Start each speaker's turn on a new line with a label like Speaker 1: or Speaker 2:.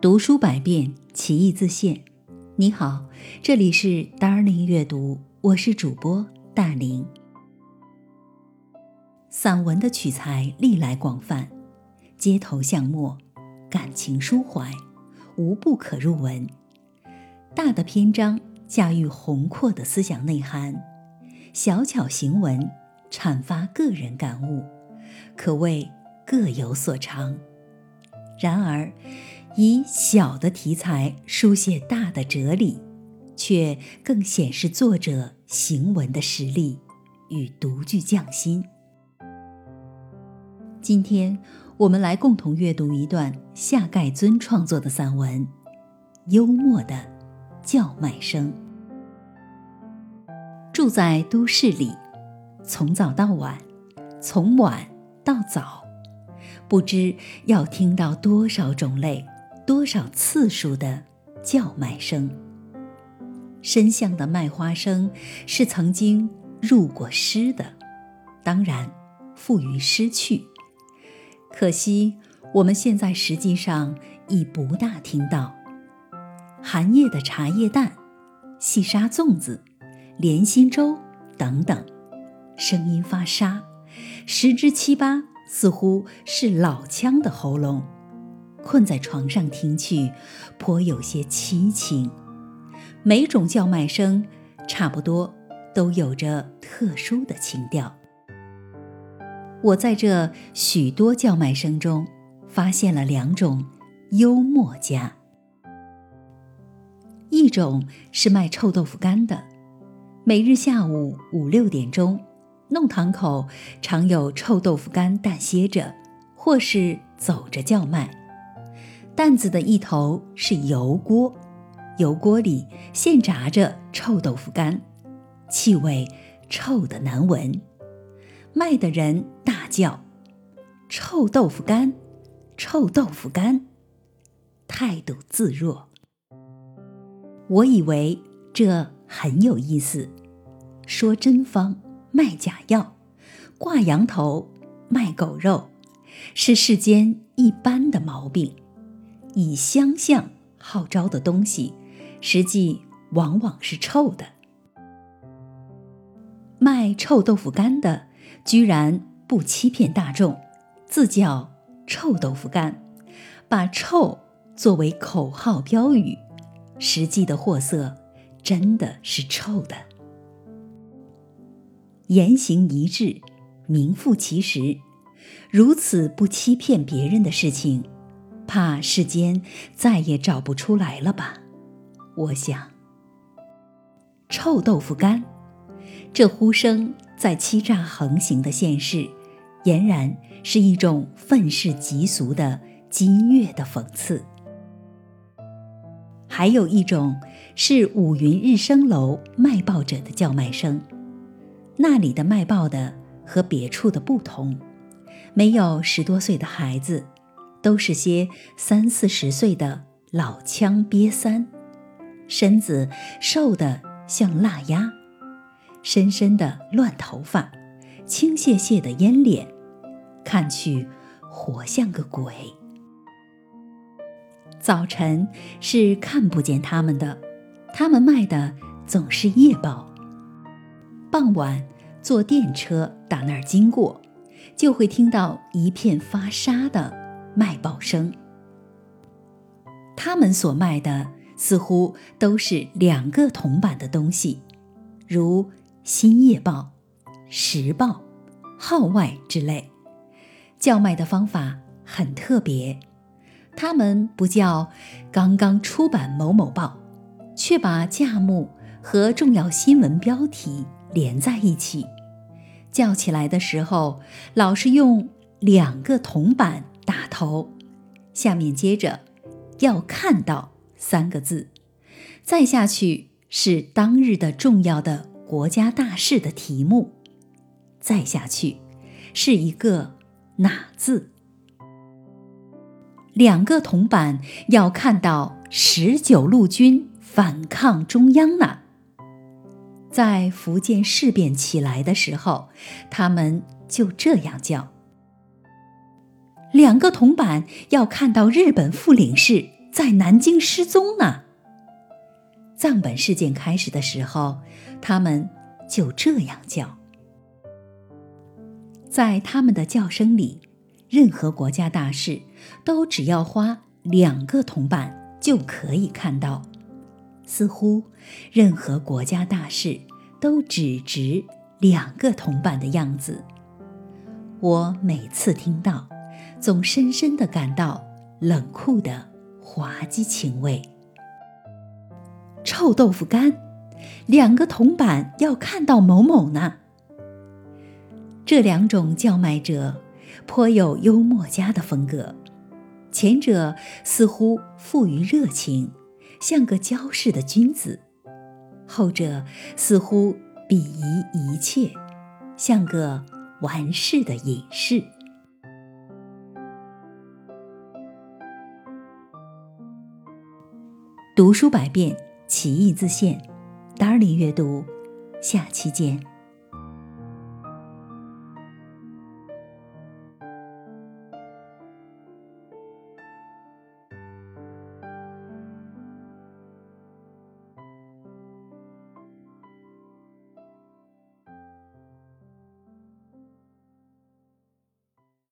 Speaker 1: 读书百遍，其义自现。你好，这里是 Darling 阅读，我是主播大林。散文的取材历来广泛，街头巷陌，感情抒怀，无不可入文。大的篇章驾驭宏阔的思想内涵，小巧行文阐发个人感悟，可谓各有所长。然而，以小的题材书写大的哲理，却更显示作者行文的实力与独具匠心。今天，我们来共同阅读一段夏丐尊创作的散文《幽默的叫卖声》。住在都市里，从早到晚，从晚到早，不知要听到多少种类。多少次数的叫卖声？深巷的卖花声是曾经入过诗的，当然付于诗趣。可惜我们现在实际上已不大听到。寒夜的茶叶蛋、细沙粽子、莲心粥等等，声音发沙，十之七八似乎是老腔的喉咙。困在床上听去，颇有些凄情。每种叫卖声，差不多都有着特殊的情调。我在这许多叫卖声中，发现了两种幽默家。一种是卖臭豆腐干的，每日下午五六点钟，弄堂口常有臭豆腐干担歇着，或是走着叫卖。担子的一头是油锅，油锅里现炸着臭豆腐干，气味臭得难闻。卖的人大叫：“臭豆腐干，臭豆腐干！”态度自若。我以为这很有意思，说真方卖假药，挂羊头卖狗肉，是世间一般的毛病。以相像号召的东西，实际往往是臭的。卖臭豆腐干的居然不欺骗大众，自叫臭豆腐干，把臭作为口号标语，实际的货色真的是臭的。言行一致，名副其实，如此不欺骗别人的事情。怕世间再也找不出来了吧？我想，臭豆腐干，这呼声在欺诈横行的现世，俨然是一种愤世嫉俗的激越的讽刺。还有一种是五云日升楼卖报者的叫卖声，那里的卖报的和别处的不同，没有十多岁的孩子。都是些三四十岁的老腔瘪三，身子瘦得像腊鸭，深深的乱头发，青屑屑的烟脸，看去活像个鬼。早晨是看不见他们的，他们卖的总是夜报。傍晚坐电车打那儿经过，就会听到一片发沙的。卖报声，他们所卖的似乎都是两个铜板的东西，如《新夜报》《时报》《号外》之类。叫卖的方法很特别，他们不叫“刚刚出版某某报”，却把价目和重要新闻标题连在一起。叫起来的时候，老是用两个铜板。打头，下面接着要看到三个字，再下去是当日的重要的国家大事的题目，再下去是一个哪字。两个铜板要看到十九路军反抗中央呢。在福建事变起来的时候，他们就这样叫。两个铜板要看到日本副领事在南京失踪呢。藏本事件开始的时候，他们就这样叫。在他们的叫声里，任何国家大事都只要花两个铜板就可以看到。似乎任何国家大事都只值两个铜板的样子。我每次听到，总深深的感到冷酷的滑稽情味。臭豆腐干，两个铜板要看到某某呢。这两种叫卖者颇有幽默家的风格，前者似乎富于热情。像个骄饰的君子，后者似乎鄙夷一切，像个玩世的隐士。读书百遍，其义自现。达尔里阅读，下期见。